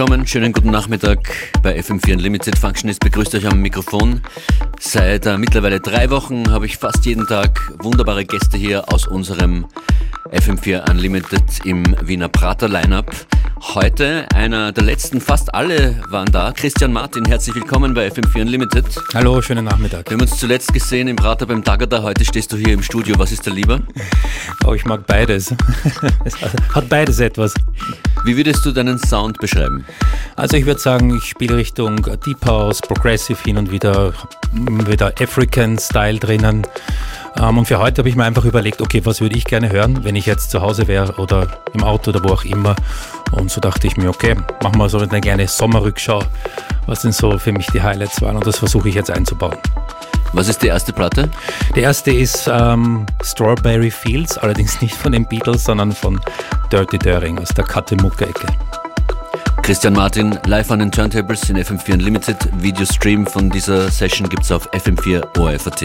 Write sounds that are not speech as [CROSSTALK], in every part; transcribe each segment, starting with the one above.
Willkommen, schönen guten Nachmittag bei FM4 Unlimited Functionist begrüßt euch am Mikrofon. Seit äh, mittlerweile drei Wochen habe ich fast jeden Tag wunderbare Gäste hier aus unserem FM4 Unlimited im Wiener Prater Lineup. Heute einer der letzten, fast alle waren da. Christian Martin, herzlich willkommen bei FM4 Unlimited. Hallo, schönen Nachmittag. Wir haben uns zuletzt gesehen im Prater beim Tagada. Heute stehst du hier im Studio. Was ist da lieber? Oh, ich mag beides. [LAUGHS] es hat beides etwas. Wie würdest du deinen Sound beschreiben? Also ich würde sagen, ich spiele Richtung Deep House, Progressive hin und wieder, wieder African Style drinnen. Ähm, und für heute habe ich mir einfach überlegt, okay, was würde ich gerne hören, wenn ich jetzt zu Hause wäre oder im Auto oder wo auch immer. Und so dachte ich mir, okay, machen wir so eine kleine Sommerrückschau, was denn so für mich die Highlights waren. Und das versuche ich jetzt einzubauen. Was ist die erste Platte? Die erste ist ähm, Strawberry Fields, allerdings nicht von den Beatles, sondern von Dirty Döring aus der Kattemucke-Ecke. Christian Martin live an den Turntables in FM4 Unlimited. Videostream von dieser Session gibt es auf FM4 ORFAT.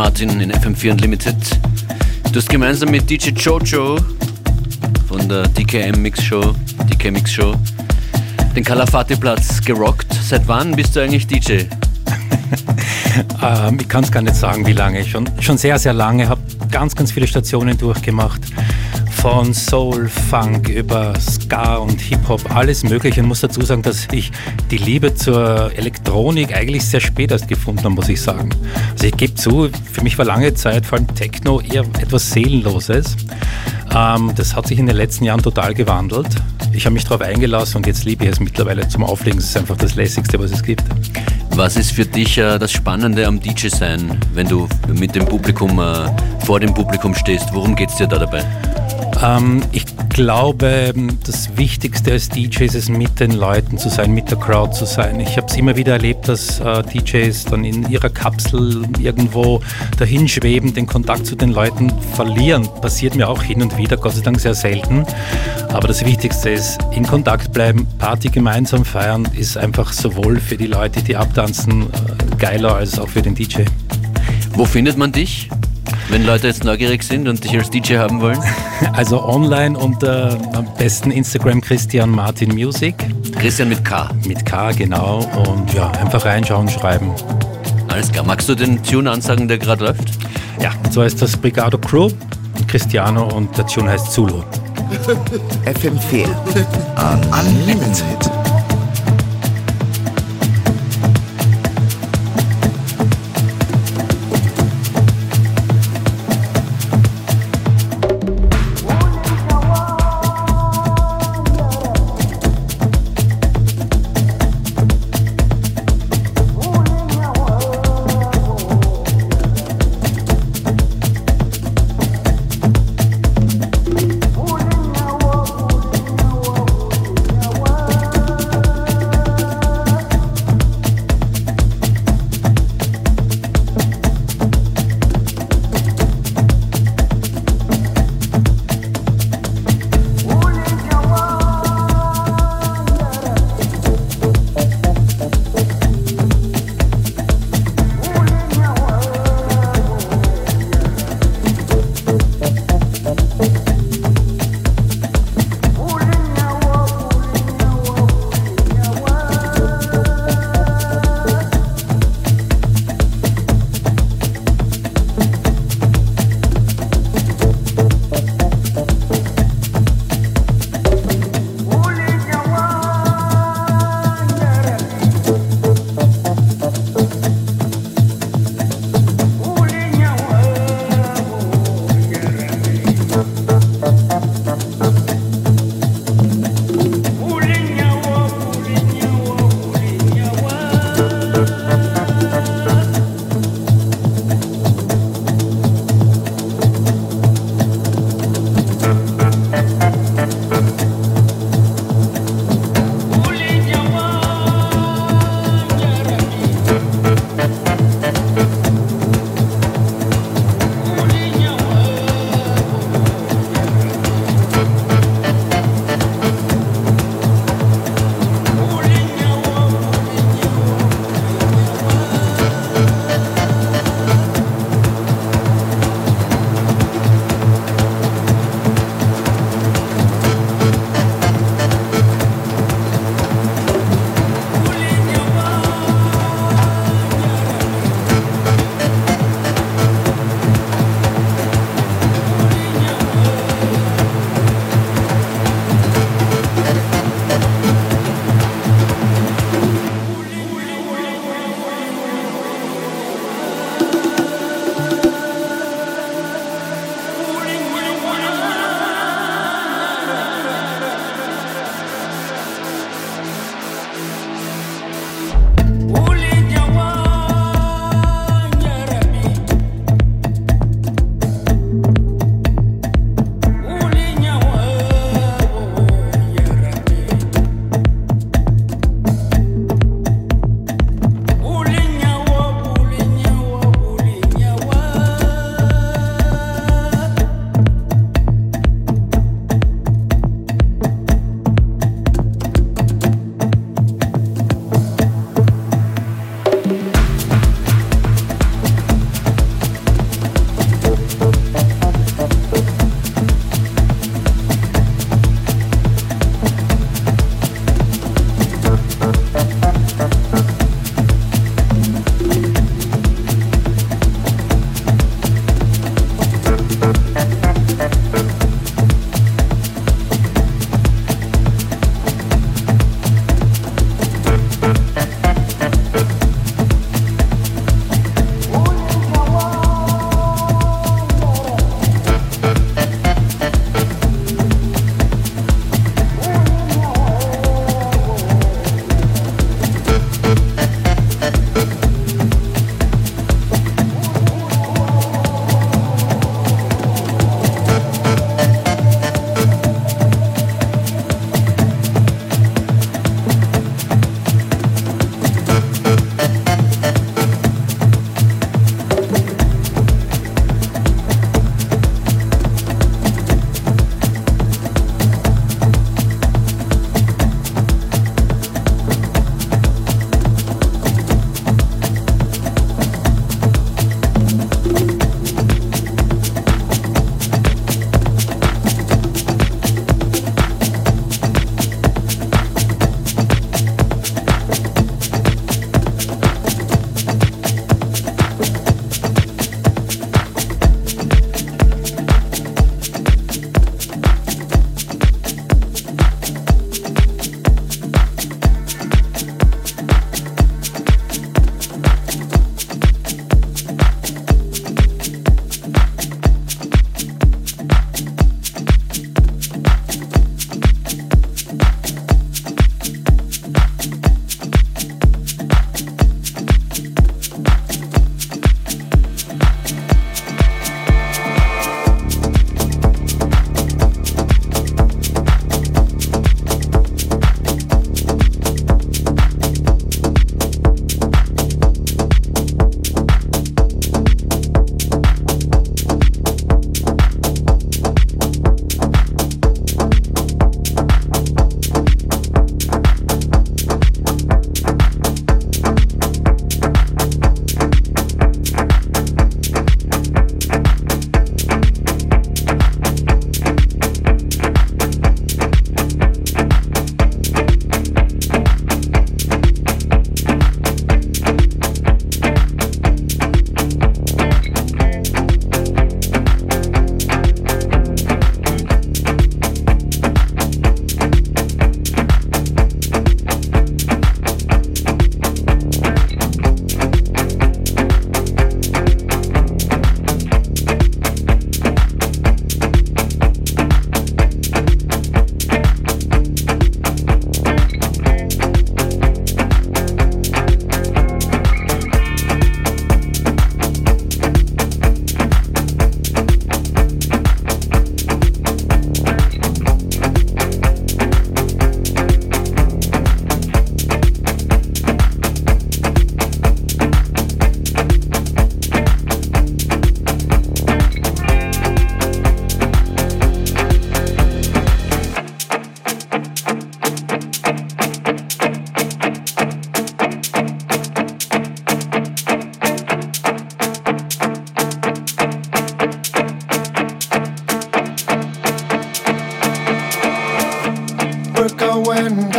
Martin in FM4 Unlimited. Du hast gemeinsam mit DJ Jojo von der DKM Mix Show, DK Mix Show, den Kalafati Platz gerockt. Seit wann bist du eigentlich DJ? [LAUGHS] ähm, ich kann es gar nicht sagen, wie lange. Schon, schon sehr, sehr lange. Habe ganz, ganz viele Stationen durchgemacht. Von Soul, Funk über Ska und Hip-Hop, alles Mögliche. Ich muss dazu sagen, dass ich die Liebe zur Elektronik eigentlich sehr spät erst gefunden habe, muss ich sagen. Also ich gebe zu, für mich war lange Zeit vor allem Techno eher etwas Seelenloses. Ähm, das hat sich in den letzten Jahren total gewandelt. Ich habe mich darauf eingelassen und jetzt liebe ich es mittlerweile zum Auflegen. Es ist einfach das Lässigste, was es gibt. Was ist für dich äh, das Spannende am DJ sein, wenn du mit dem Publikum, äh, vor dem Publikum stehst? Worum geht es dir da dabei? Ähm, ich glaube, das Wichtigste als DJ ist mit den Leuten zu sein, mit der Crowd zu sein. Ich habe es immer wieder erlebt, dass äh, DJs dann in ihrer Kapsel irgendwo dahin schweben, den Kontakt zu den Leuten verlieren. Passiert mir auch hin und wieder, Gott sei Dank sehr selten. Aber das Wichtigste ist, in Kontakt bleiben, Party gemeinsam feiern, ist einfach sowohl für die Leute, die abtanzen, äh, geiler als auch für den DJ. Wo findet man dich? Wenn Leute jetzt neugierig sind und dich als DJ haben wollen? [LAUGHS] Also online unter am besten Instagram Christian Martin Music. Christian mit K. Mit K, genau. Und ja, einfach reinschauen, schreiben. Alles klar. Magst du den Tune ansagen, der gerade läuft? Ja, so heißt das Brigado Crew, Cristiano und der Tune heißt Zulu. [LAUGHS] FM4 Unlimited.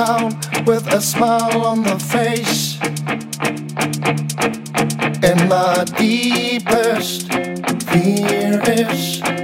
town with a smile on the face. in my deepest fear is.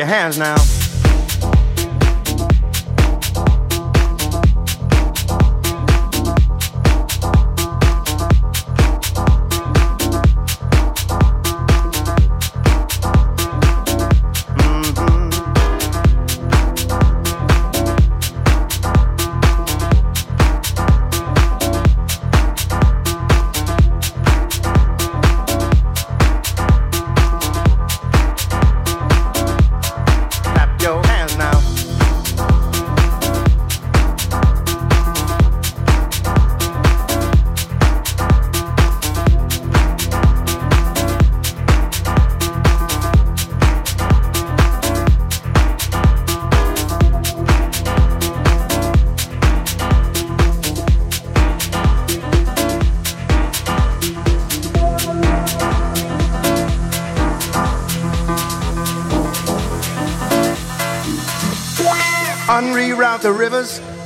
your hands now.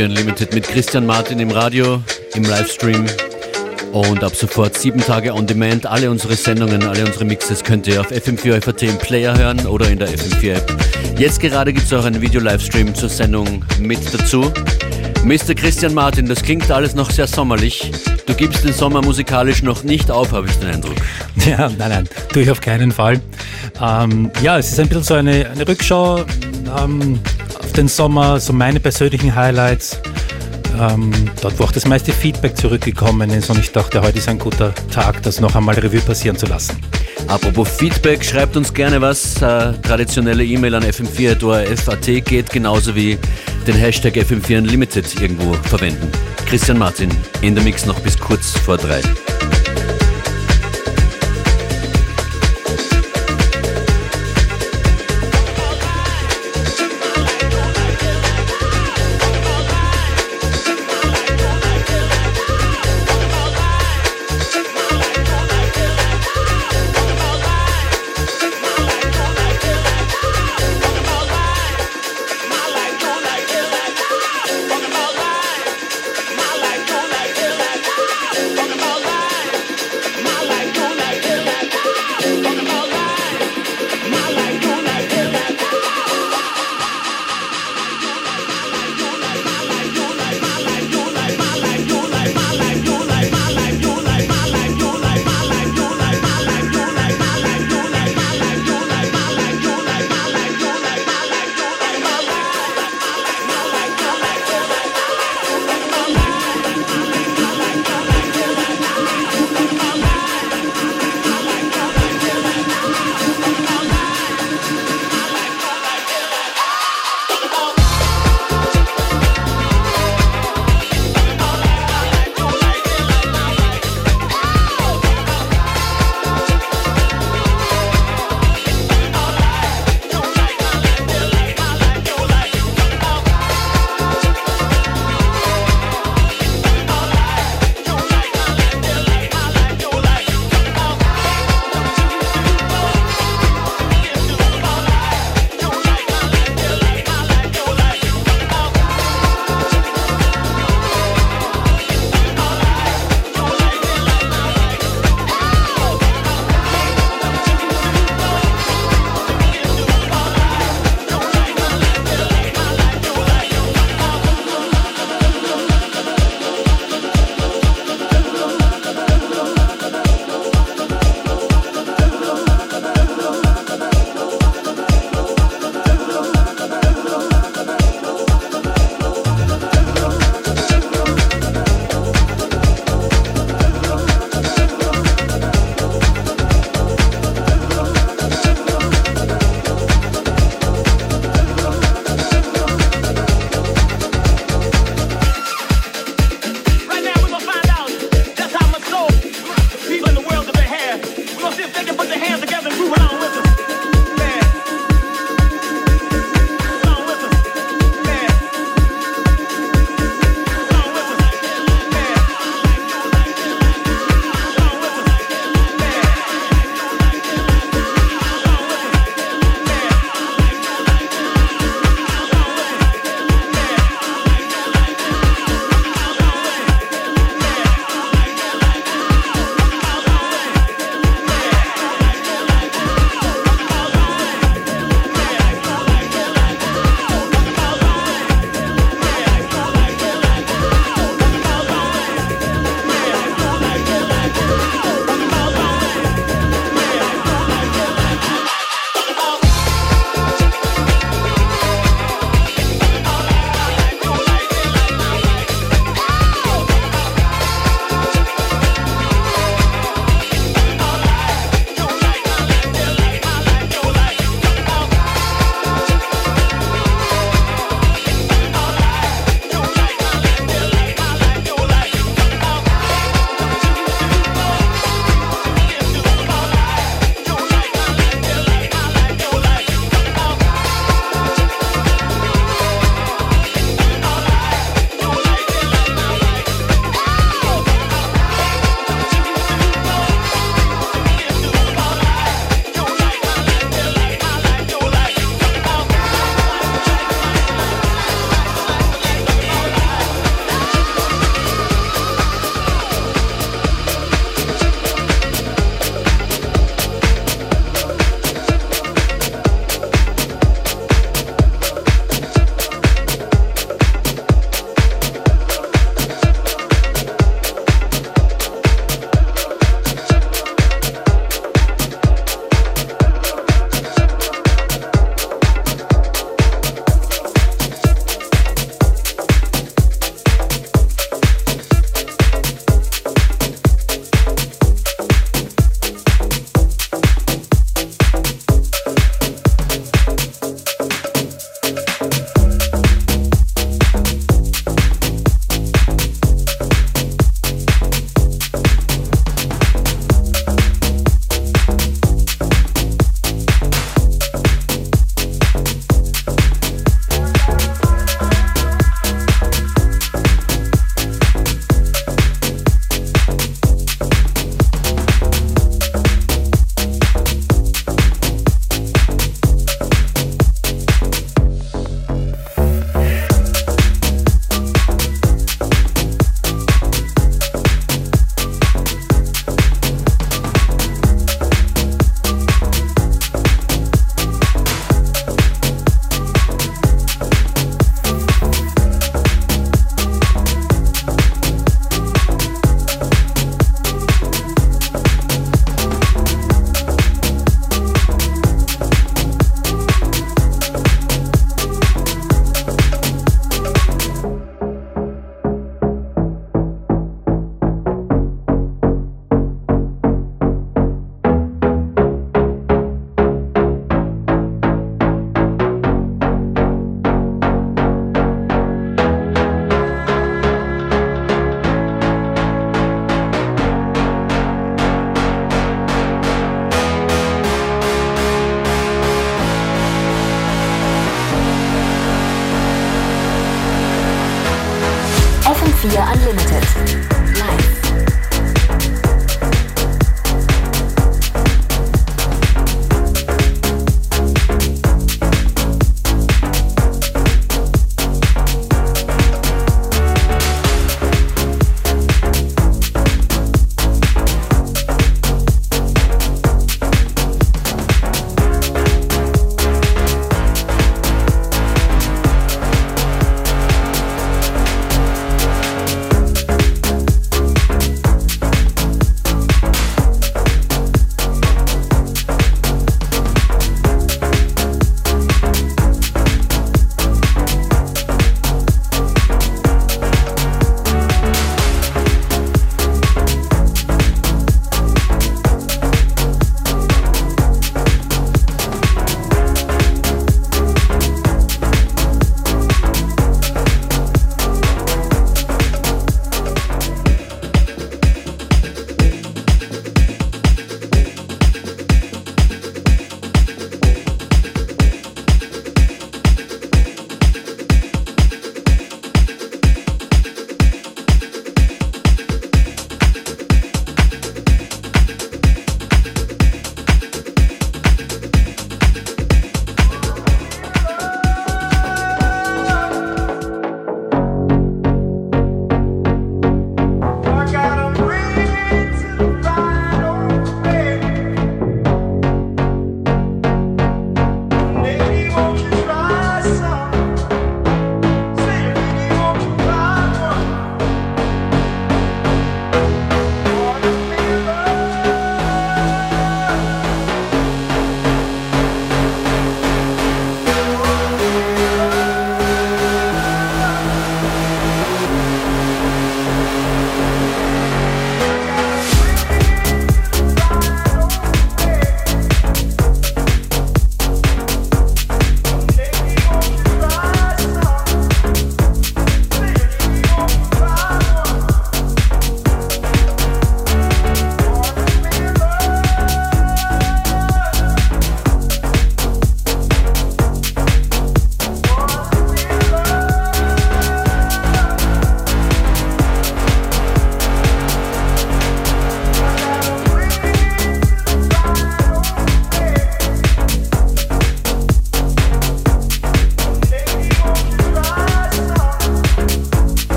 FM4 Unlimited mit Christian Martin im Radio, im Livestream und ab sofort sieben Tage on demand. Alle unsere Sendungen, alle unsere Mixes könnt ihr auf FM4 FAT im Player hören oder in der FM4 App. Jetzt gerade gibt es auch einen Video-Livestream zur Sendung mit dazu. Mr. Christian Martin, das klingt alles noch sehr sommerlich. Du gibst den Sommer musikalisch noch nicht auf, habe ich den Eindruck. [LAUGHS] Ja, nein, nein, tue ich auf keinen Fall. Ähm, ja, es ist ein bisschen so eine, eine Rückschau. Ähm, den Sommer, so meine persönlichen Highlights. Ähm, dort, wo auch das meiste Feedback zurückgekommen ist und ich dachte, heute ist ein guter Tag, das noch einmal Revue passieren zu lassen. Apropos Feedback, schreibt uns gerne was. Äh, traditionelle E-Mail an fm4.at geht genauso wie den Hashtag FM4 Unlimited irgendwo verwenden. Christian Martin in der Mix noch bis kurz vor drei.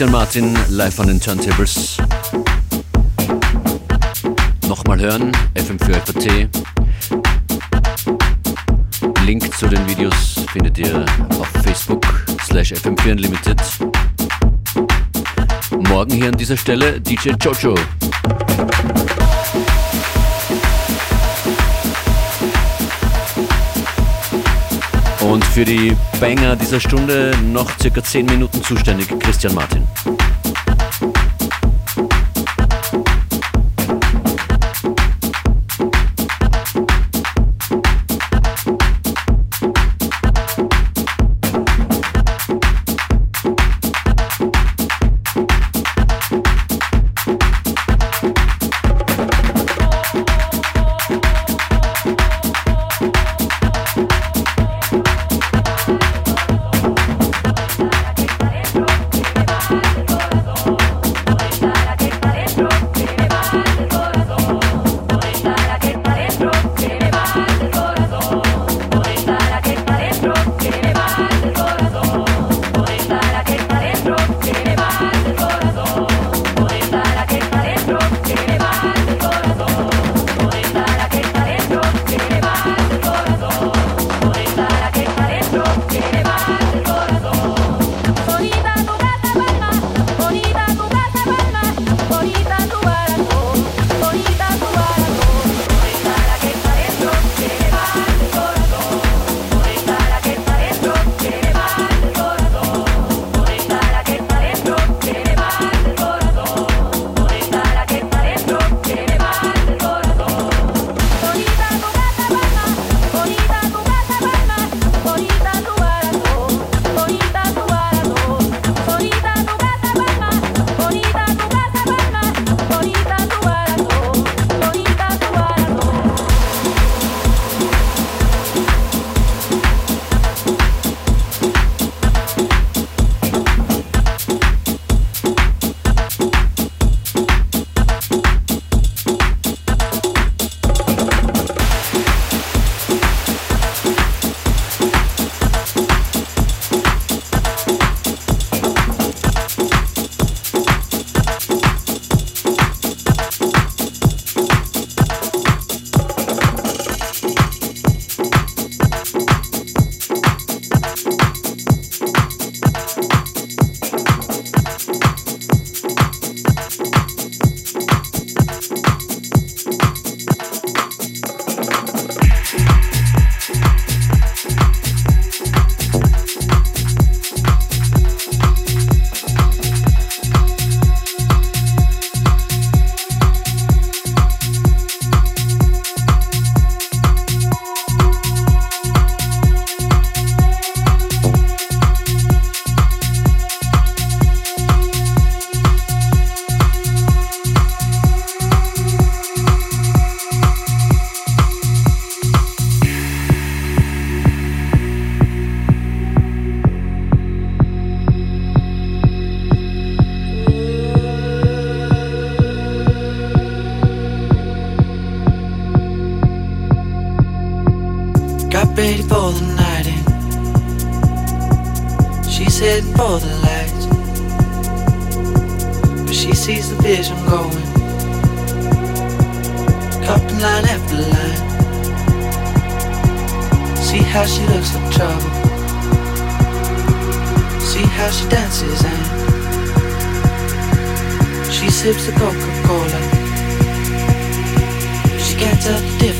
Christian Martin live an den Turntables. Nochmal hören, FM4 Link zu den Videos findet ihr auf Facebook slash FM4 Unlimited. Morgen hier an dieser Stelle DJ Jojo. Und für die Banger dieser Stunde noch circa 10 Minuten zuständig Christian Martin. ready for the night in. She's heading for the lights, but she sees the vision going. in line after line. See how she looks like trouble. See how she dances and she sips the Coca-Cola. She can't tell the difference.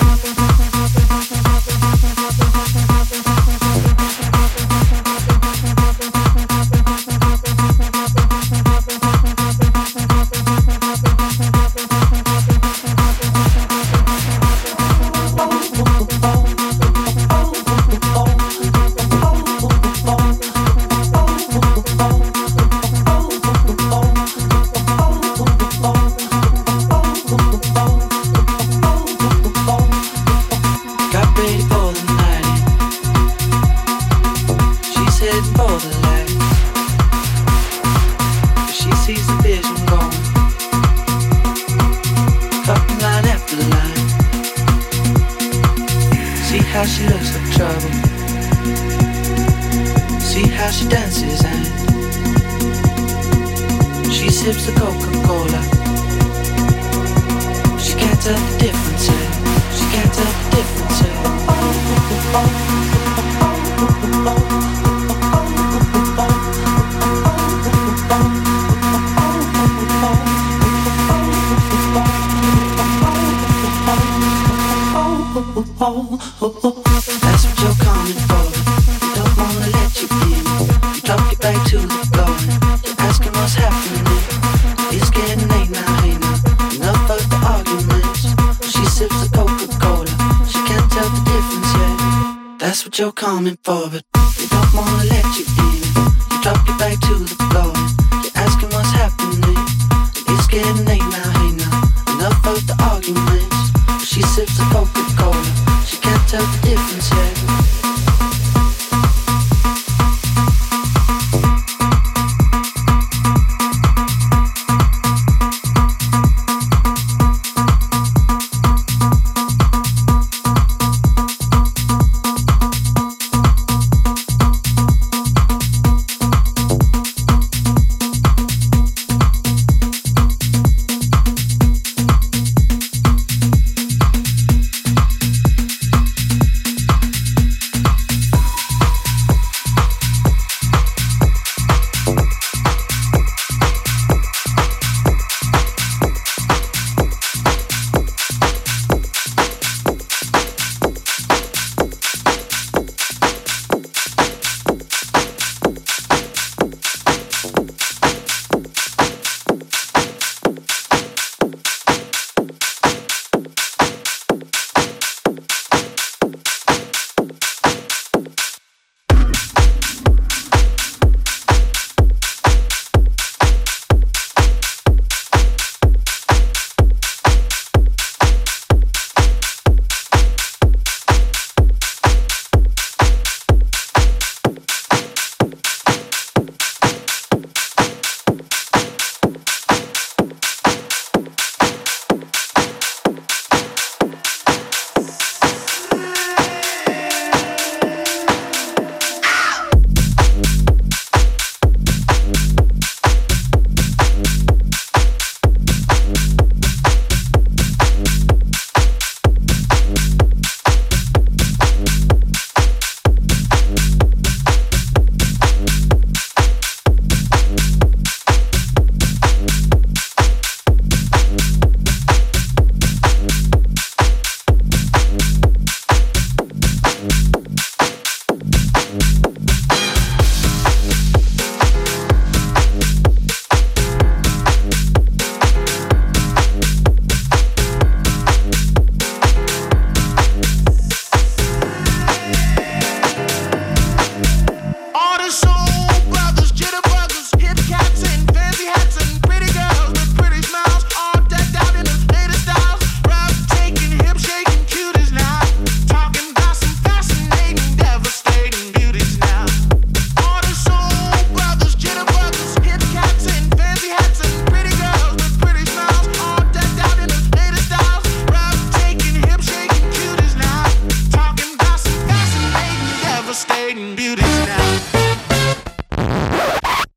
You're coming for, but they don't wanna let you in. You drop your back to the